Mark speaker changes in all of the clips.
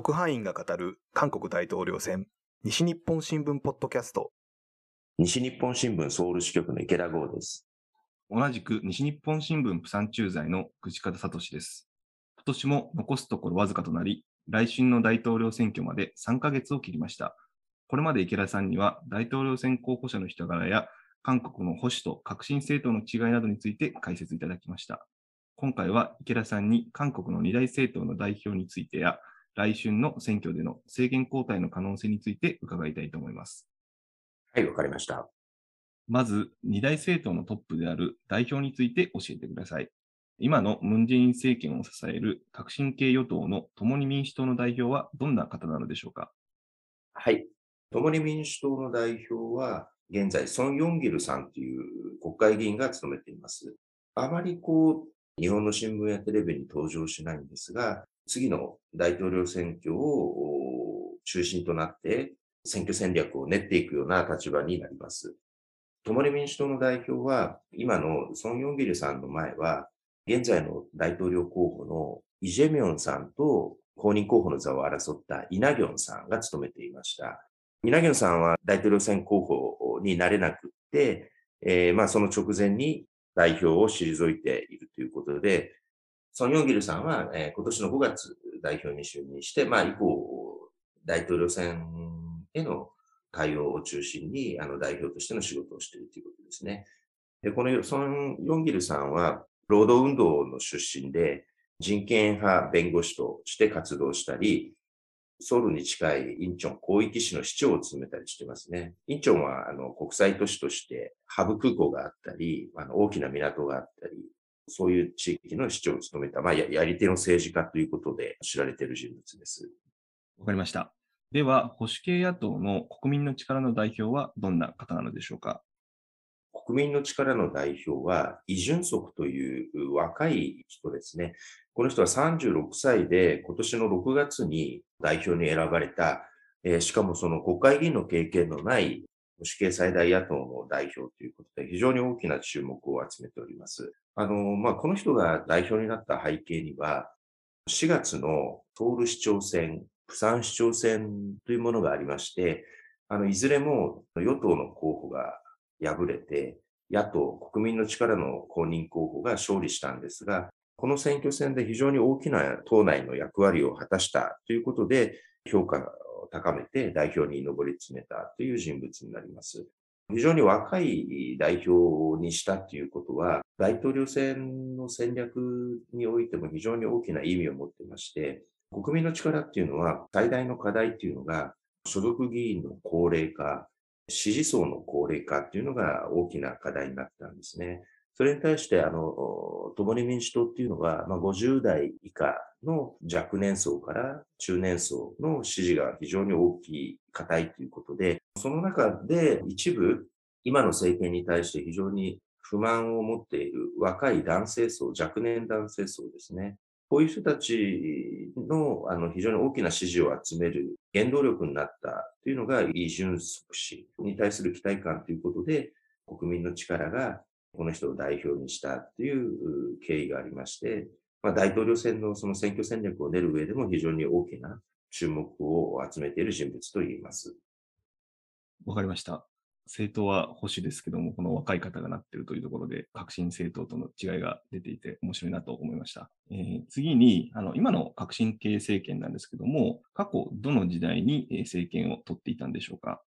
Speaker 1: 特派員が語る韓国大統領選、西日本新聞ポッドキャスト。
Speaker 2: 西日本新聞ソウル支局の池田剛です。
Speaker 3: 同じく西日本新聞プサン駐在の口方聡です。今年も残すところわずかとなり、来春の大統領選挙まで3ヶ月を切りました。これまで池田さんには大統領選候補者の人柄や韓国の保守と革新政党の違いなどについて解説いただきました。今回は池田さんに韓国の二大政党の代表についてや来春の選挙での政権交代の可能性について伺いたいと思います。
Speaker 2: はい、わかりました。
Speaker 3: まず、二大政党のトップである代表について教えてください。今のムン・ジェイン政権を支える革新系与党の共に民主党の代表はどんな方なのでしょうか？
Speaker 2: はい。共に民主党の代表は、現在、ソン・ヨンギルさんという国会議員が務めています。あまりこう、日本の新聞やテレビに登場しないんですが、次の大統領選挙を中心となって選挙戦略を練っていくような立場になります。共に民主党の代表は、今のソン・ヨンギルさんの前は、現在の大統領候補のイ・ジェミョンさんと公認候補の座を争ったイ・ナギョンさんが務めていました。イ・ナギョンさんは大統領選候補になれなくって、えー、まあその直前に代表を退いているということで、ソン・ヨンギルさんは、えー、今年の5月代表に就任して、まあ、以降、大統領選への対応を中心に、あの、代表としての仕事をしているということですね。で、このソン・ヨンギルさんは、労働運動の出身で、人権派弁護士として活動したり、ソウルに近いインチョン広域市の市長を務めたりしてますね。インチョンはあの国際都市としてハブ空港があったり、あの大きな港があったり、そういう地域の市長を務めた、まあ、やり手の政治家ということで知られている人物です。
Speaker 3: わかりました。では、保守系野党の国民の力の代表はどんな方なのでしょうか？
Speaker 2: 国民の力の代表は、イ・ジュンソクという若い人ですね。この人は36歳で今年の6月に代表に選ばれた、えー、しかもその国会議員の経験のない保守系最大野党の代表ということで、非常に大きな注目を集めております。あの、まあ、この人が代表になった背景には、4月のソウル市長選、釜山市長選というものがありまして、あの、いずれも与党の候補が敗れて、野党、国民の力の公認候補が勝利したんですが、この選挙戦で非常に大きな党内の役割を果たしたということで、評価高めて代表に上り詰めたという人物になります。非常に若い代表にしたということは、大統領選の戦略においても非常に大きな意味を持っていまして、国民の力っていうのは最大の課題っていうのが、所属議員の高齢化、支持層の高齢化っていうのが大きな課題になったんですね。それに対して、あの、共に民主党っていうのは、まあ、50代以下の若年層から中年層の支持が非常に大きい、硬いということで、その中で一部、今の政権に対して非常に不満を持っている若い男性層、若年男性層ですね。こういう人たちのあの非常に大きな支持を集める原動力になったというのが、イ・ジュンソク氏に対する期待感ということで、国民の力がこの人を代表にしたという経緯がありまして、まあ、大統領選のその選挙戦略を練る上でも非常に大きな注目を集めている人物と言います。
Speaker 3: わかりました。政党は保守ですけども、この若い方がなっているというところで、革新政党との違いが出ていて面白いなと思いました。えー、次に、あの今の革新系政権なんですけども、過去どの時代に政権を取っていたんでしょうか？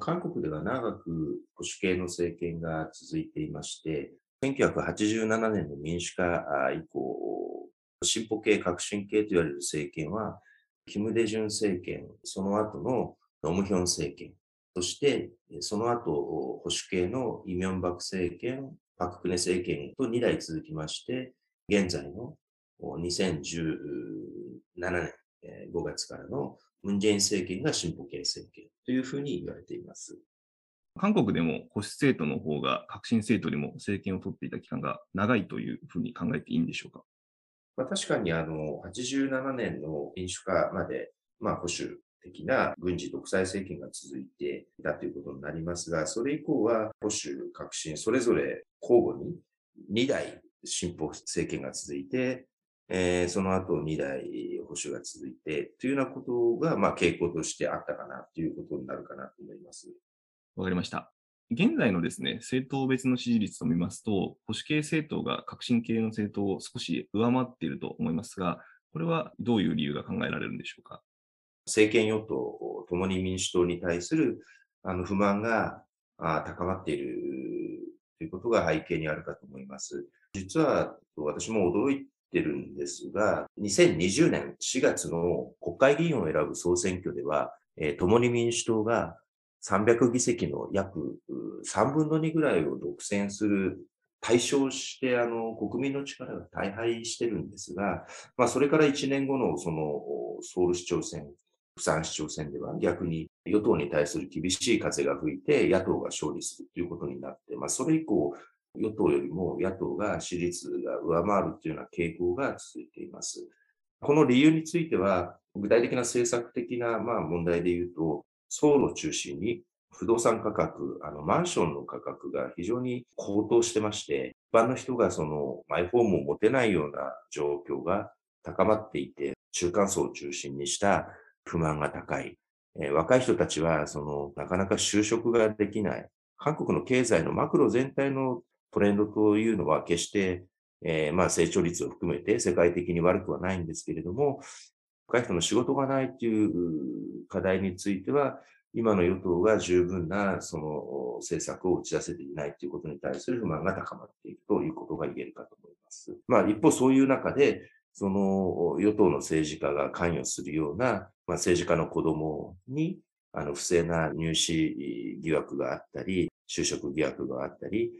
Speaker 2: 韓国では長く保守系の政権が続いていまして、1987年の民主化以降、進歩系、革新系と言われる政権は、キム・デジュン政権、その後のノムヒョン政権、そしてその後保守系のイ・ミョンバク政権、パク・クネ政権と2代続きまして、現在の2017年5月からのムン・ジェイン政権が進歩系政権というふうに言われています。
Speaker 3: 韓国でも保守政党の方が革新政党よりも政権を取っていた期間が長いというふうに考えていいんでしょうか？
Speaker 2: まあ、確かにあの87年の民主化まで、まあ、保守的な軍事独裁政権が続いていたということになりますが、それ以降は保守、革新、それぞれ交互に2代進歩政権が続いて、えー、その後2代保保守が続いて、というようなことが、まあ、傾向としてあったかなということになるかなと思います。
Speaker 3: わかりました。現在のですね、政党別の支持率を見ますと、保守系政党が革新系の政党を少し上回っていると思いますが、これはどういう理由が考えられるんでしょうか？
Speaker 2: 政権与党、共に民主党に対するあの不満が高まっているということが背景にあるかと思います。実は私も驚いてるんですが、2020年4月の国会議員を選ぶ総選挙では、えー、共に民主党が300議席の約3分の2ぐらいを独占する対象して、あの、国民の力が大敗してるんですが、まあ、それから1年後の、その、ソウル市長選、釜山市長選では逆に与党に対する厳しい風が吹いて野党が勝利するということになって、まあ、それ以降、与党よりも野党が支持率が上回るというような傾向が続いています。この理由については、具体的な政策的なまあ問題で言うと、ソウルを中心に不動産価格、あのマンションの価格が非常に高騰してまして、一般の人がそのマイホームを持てないような状況が高まっていて、中間層を中心にした不満が高い。えー、若い人たちは、その、なかなか就職ができない。韓国の経済のマクロ全体のトレンドというのは決して、えー、まあ成長率を含めて世界的に悪くはないんですけれども、若い人の仕事がないという課題については、今の与党が十分なその政策を打ち出せていないということに対する不満が高まっているということが言えるかと思います。まあ一方そういう中で、その与党の政治家が関与するような、まあ、政治家の子供にあの不正な入試疑惑があったり、就職疑惑があったり、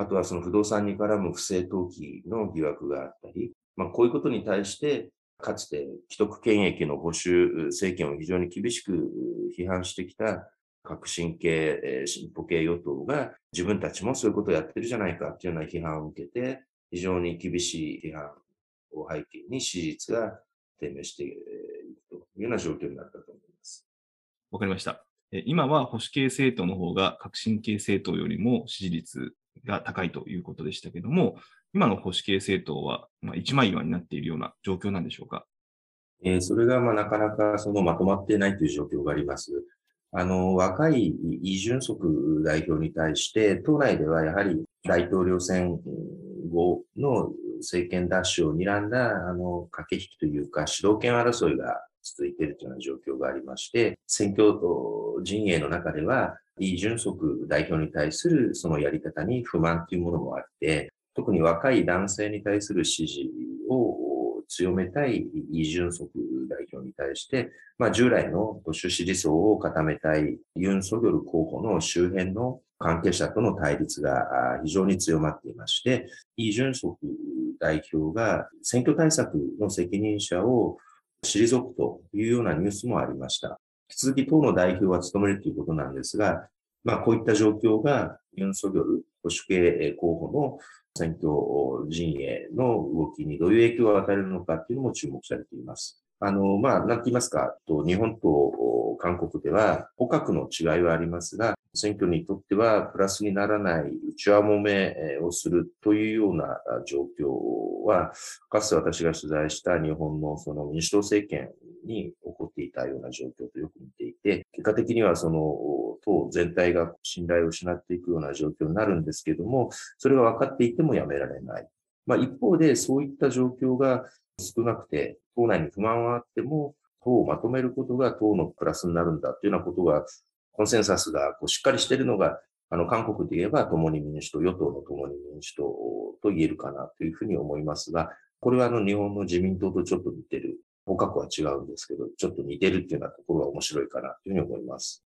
Speaker 2: あとはその不動産に絡む不正登記の疑惑があったり、まあ、こういうことに対して、かつて既得権益の保守政権を非常に厳しく批判してきた革新系、進歩系与党が自分たちもそういうことをやってるじゃないかというような批判を受けて、非常に厳しい批判を背景に支持率が低迷していくというような状況になったと思います。
Speaker 3: わかりました。今は保守系政党の方が革新系政党よりも支持率が高いということでしたけども、今の保守系政党は、まあ、一枚岩になっているような状況なんでしょうか？
Speaker 2: えー、それがまあなかなかそのまとまっていないという状況があります。あの、若いイ・ジュンソク代表に対して、党内ではやはり大統領選後の政権奪取を睨んだ、あの、駆け引きというか、主導権争いが続いているというような状況がありまして、選挙陣営の中では、イ・ジュンソク代表に対するそのやり方に不満というものもあって、特に若い男性に対する支持を強めたいイ・ジュンソク代表に対して、まあ、従来の保守支持層を固めたいユン・ソギョル候補の周辺の関係者との対立が非常に強まっていまして、イ・ジュンソク代表が選挙対策の責任者を退くというようなニュースもありました。引き続き党の代表は務めるということなんですが、まあこういった状況がユン・ソギョル保守系候補の選挙陣営の動きにどういう影響を与えるのかっていうのも注目されています。あの、まあ、なんて言いますか、日本と韓国では、捕獲の違いはありますが、選挙にとってはプラスにならない内輪もめをするというような状況は、かつて私が取材した日本のその民主党政権に起こっていたような状況て、結果的にはその党全体が信頼を失っていくような状況になるんですけども、それが分かっていてもやめられない。まあ一方でそういった状況が少なくて、党内に不満はあっても、党をまとめることが党のプラスになるんだというようなことが、コンセンサスがこうしっかりしているのが、あの、韓国で言えば共に民主党、与党の共に民主党と言えるかなというふうに思いますが、これはあの、日本の自民党とちょっと似てる。方角は違うんですけど、ちょっと似てるっていうようなところが面白いかなというふうに思います。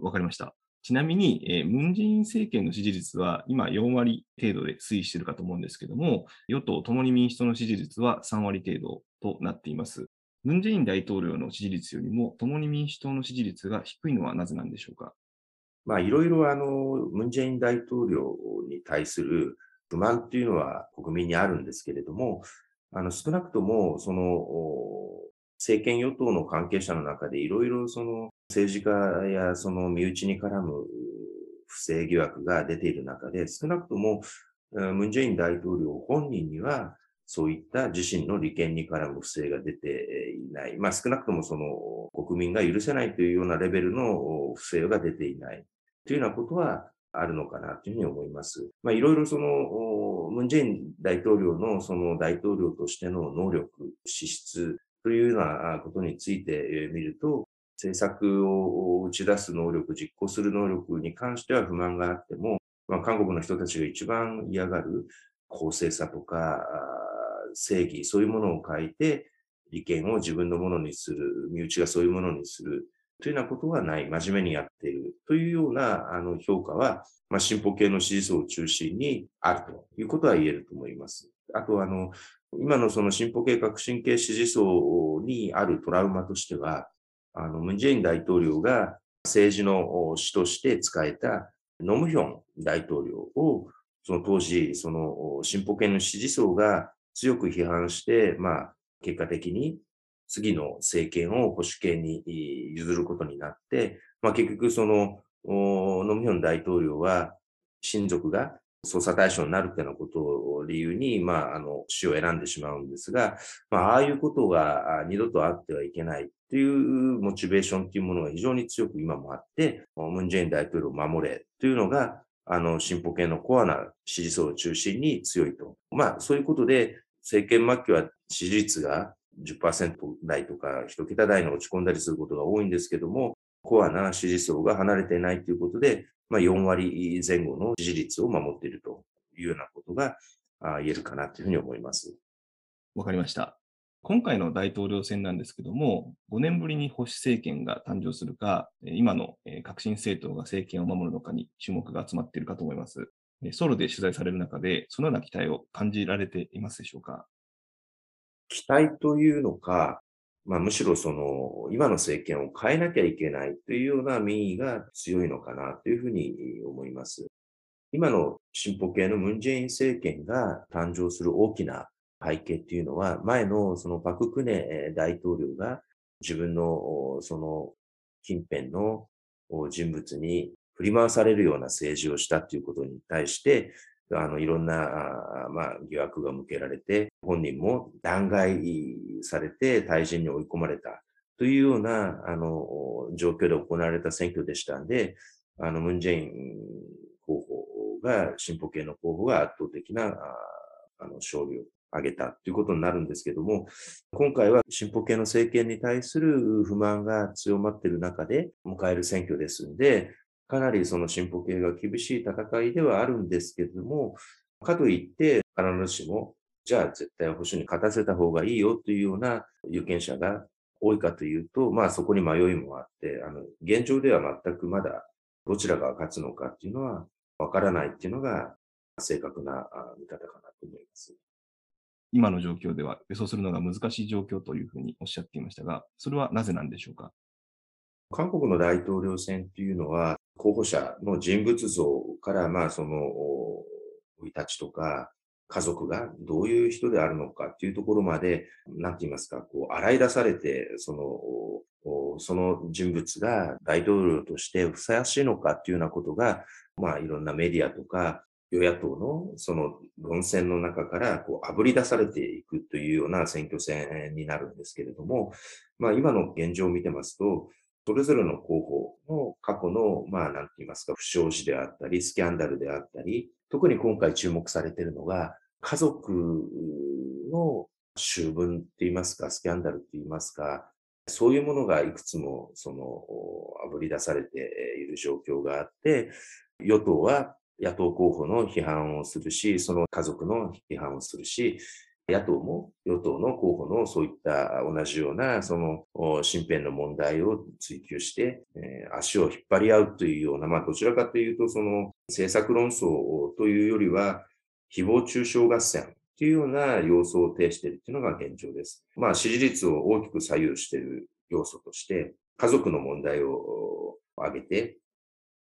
Speaker 3: わかりました。ちなみに、えー、ムン・ジェイン政権の支持率は今4割程度で推移しているかと思うんですけども、与党共に民主党の支持率は3割程度となっています。ムン・ジェイン大統領の支持率よりも共に民主党の支持率が低いのはなぜなんでしょうか？
Speaker 2: まあ、いろいろあの、ムン・ジェイン大統領に対する不満っていうのは国民にあるんですけれども、あの、少なくとも、その、政権与党の関係者の中でいろいろその政治家やその身内に絡む不正疑惑が出ている中で、少なくともムン・ジェイン大統領本人にはそういった自身の利権に絡む不正が出ていない。まあ少なくともその国民が許せないというようなレベルの不正が出ていないというようなことはあるのかなというふうに思います。まあいろいろそのムンジェイン大統領のその大統領としての能力、資質というようなことについて見ると、政策を打ち出す能力、実行する能力に関しては不満があっても、まあ、韓国の人たちが一番嫌がる公正さとか正義、そういうものを書いて、利権を自分のものにする、身内がそういうものにするというようなことはない、真面目にやっているというようなあの評価は、まあ、進歩系の支持層を中心にあるということは言えると思います。あと、あの、今のその進歩系革新系支持層にあるトラウマとしては、あの、ムンジェイン大統領が政治の師として使えたノムヒョン大統領を、その当時、その進歩系の支持層が強く批判して、まあ、結果的に次の政権を保守系に譲ることになって、まあ、結局その、ノムヒョン大統領は親族が捜査対象になるっていうようなことを理由に、まあ、あの、死を選んでしまうんですが、まあ、ああいうことが二度とあってはいけないというモチベーションっていうものが非常に強く今もあって、ムンジェイン大統領を守れというのが、あの、進歩系のコアな支持層を中心に強いと。まあ、そういうことで、政権末期は支持率が10%台とか1桁台に落ち込んだりすることが多いんですけども、コアな支持層が離れていないということで、まあ、4割前後の支持率を守っているというようなことが言えるかなというふうに思います。
Speaker 3: わかりました。今回の大統領選なんですけども、5年ぶりに保守政権が誕生するか、今の革新政党が政権を守るのかに注目が集まっているかと思います。ソウルで取材される中で、そのような期待を感じられていますでしょうか？
Speaker 2: 期待というのか、まあ、むしろその、今の政権を変えなきゃいけないというような民意が強いのかなというふうに思います。今の進歩系のムンジェイン政権が誕生する大きな背景っていうのは、前のそのパククネ大統領が自分のその近辺の人物に振り回されるような政治をしたということに対して、あの、いろんな、あまあ、疑惑が向けられて、本人も弾劾されて退陣に追い込まれたというような、あの、状況で行われた選挙でしたんで、あの、ムンジェイン候補が、進歩系の候補が圧倒的な、あの、勝利を挙げたということになるんですけども、今回は進歩系の政権に対する不満が強まっている中で迎える選挙ですんで、かなりその進歩系が厳しい戦いではあるんですけれども、かといって必ずしも、じゃあ絶対保守に勝たせた方がいいよというような有権者が多いかというと、まあそこに迷いもあって、あの、現状では全くまだどちらが勝つのかっていうのはわからないっていうのが正確な見方かなと思います。
Speaker 3: 今の状況では予想するのが難しい状況というふうにおっしゃっていましたが、それはなぜなんでしょうか？
Speaker 2: 韓国の大統領選っていうのは、候補者の人物像から、まあ、その、生い立ちとか、家族がどういう人であるのかっていうところまで、なんて言いますか、こう、洗い出されて、その、その人物が大統領としてふさわしいのかっていうようなことが、まあ、いろんなメディアとか、与野党のその論戦の中からこう炙り出されていくというような選挙戦になるんですけれども、まあ今の現状を見てますと、それぞれの候補の過去の、まあ、なんて言いますか、不祥事であったり、スキャンダルであったり、特に今回注目されているのが、家族の醜聞って言いますか、スキャンダルって言いますか、そういうものがいくつも、その、炙り出されている状況があって、与党は野党候補の批判をするし、その家族の批判をするし、野党も与党の候補のそういった同じようなその身辺の問題を追求して、え、足を引っ張り合うというような、まあどちらかというとその政策論争というよりは誹謗中傷合戦というような要素を呈しているというのが現状です。まあ支持率を大きく左右している要素として、家族の問題を挙げて、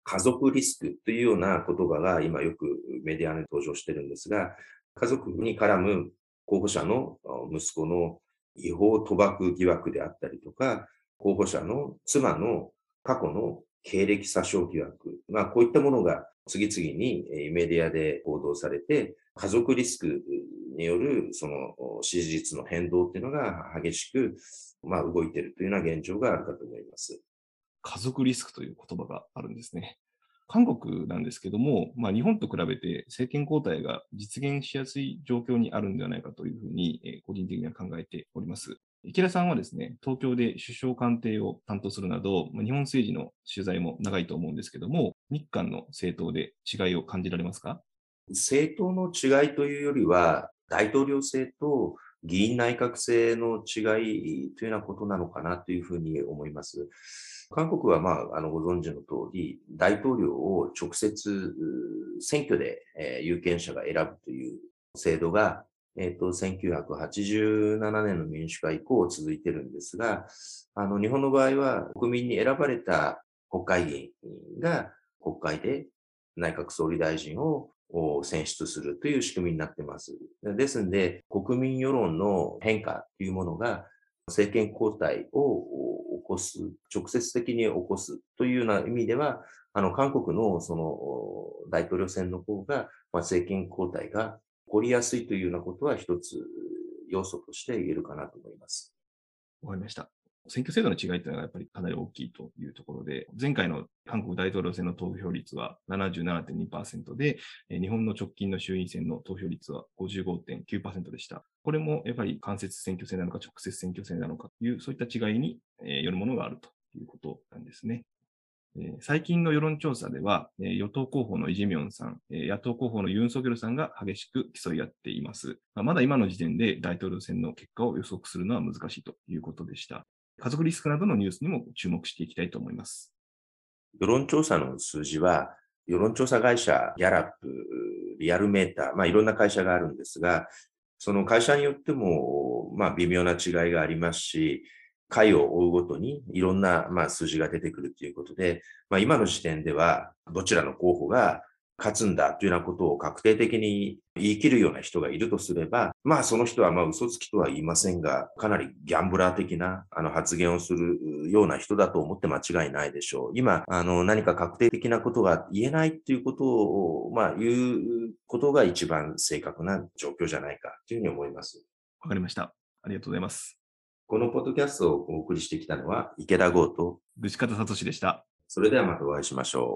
Speaker 2: 家族リスクというような言葉が今よくメディアに登場してるんですが、家族に絡む候補者の息子の違法賭博疑惑であったりとか、候補者の妻の過去の経歴詐称疑惑、まあ、こういったものが次々にメディアで報道されて、家族リスクによるその支持率の変動っていうのが激しく、まあ、動いているというような現状があるかと思います。
Speaker 3: 家族リスクという言葉があるんですね。韓国なんですけども、まあ、日本と比べて政権交代が実現しやすい状況にあるんではないかというふうに、え個人的には考えております。池田さんはですね、東京で首相官邸を担当するなど、まあ、日本政治の取材も長いと思うんですけども、日韓の政党で違いを感じられますか？
Speaker 2: 政党の違いというよりは、大統領制と議員内閣制の違いというようなことなのかなというふうに思います。韓国は、まあ、あの、ご存知の通り、大統領を直接選挙で、えー、有権者が選ぶという制度が、えっ、ー、と、1987年の民主化以降続いてるんですが、あの、日本の場合は国民に選ばれた国会議員が国会で内閣総理大臣を選出するという仕組みになってます。ですので、国民世論の変化というものが政権交代を起こす、直接的に起こすというような意味では、あの、韓国のその大統領選の方が、まあ、政権交代が起こりやすいというようなことは一つ要素として言えるかなと思います。
Speaker 3: わかりました。選挙制度の違いというのがやっぱりかなり大きいというところで、前回の韓国大統領選の投票率は77.2%で、日本の直近の衆院選の投票率は55.9%でした。これもやっぱり間接選挙制なのか直接選挙制なのかという、そういった違いによるものがあるということなんですね。最近の世論調査では、与党候補のイ・ジェミョンさん、野党候補のユン・ソギョルさんが激しく競い合っています。まだ今の時点で大統領選の結果を予測するのは難しいということでした。家族リスクなどのニュースにも注目していきたいと思います。
Speaker 2: 世論調査の数字は、世論調査会社、ギャラップ、リアルメーター、まあいろんな会社があるんですが、その会社によっても、まあ微妙な違いがありますし、回を追うごとにいろんな、まあ、数字が出てくるということで、まあ、今の時点ではどちらの候補が勝つんだというようなことを確定的に言い切るような人がいるとすれば、まあその人はまあ嘘つきとは言いませんが、かなりギャンブラー的なあの発言をするような人だと思って間違いないでしょう。今、あの何か確定的なことが言えないということを、まあ言うことが一番正確な状況じゃないかというふうに思います。
Speaker 3: わかりました。ありがとうございます。
Speaker 2: このポッドキャストをお送りしてきたのは池田剛と
Speaker 3: 串方聡でした。
Speaker 2: それではまたお会いしましょう。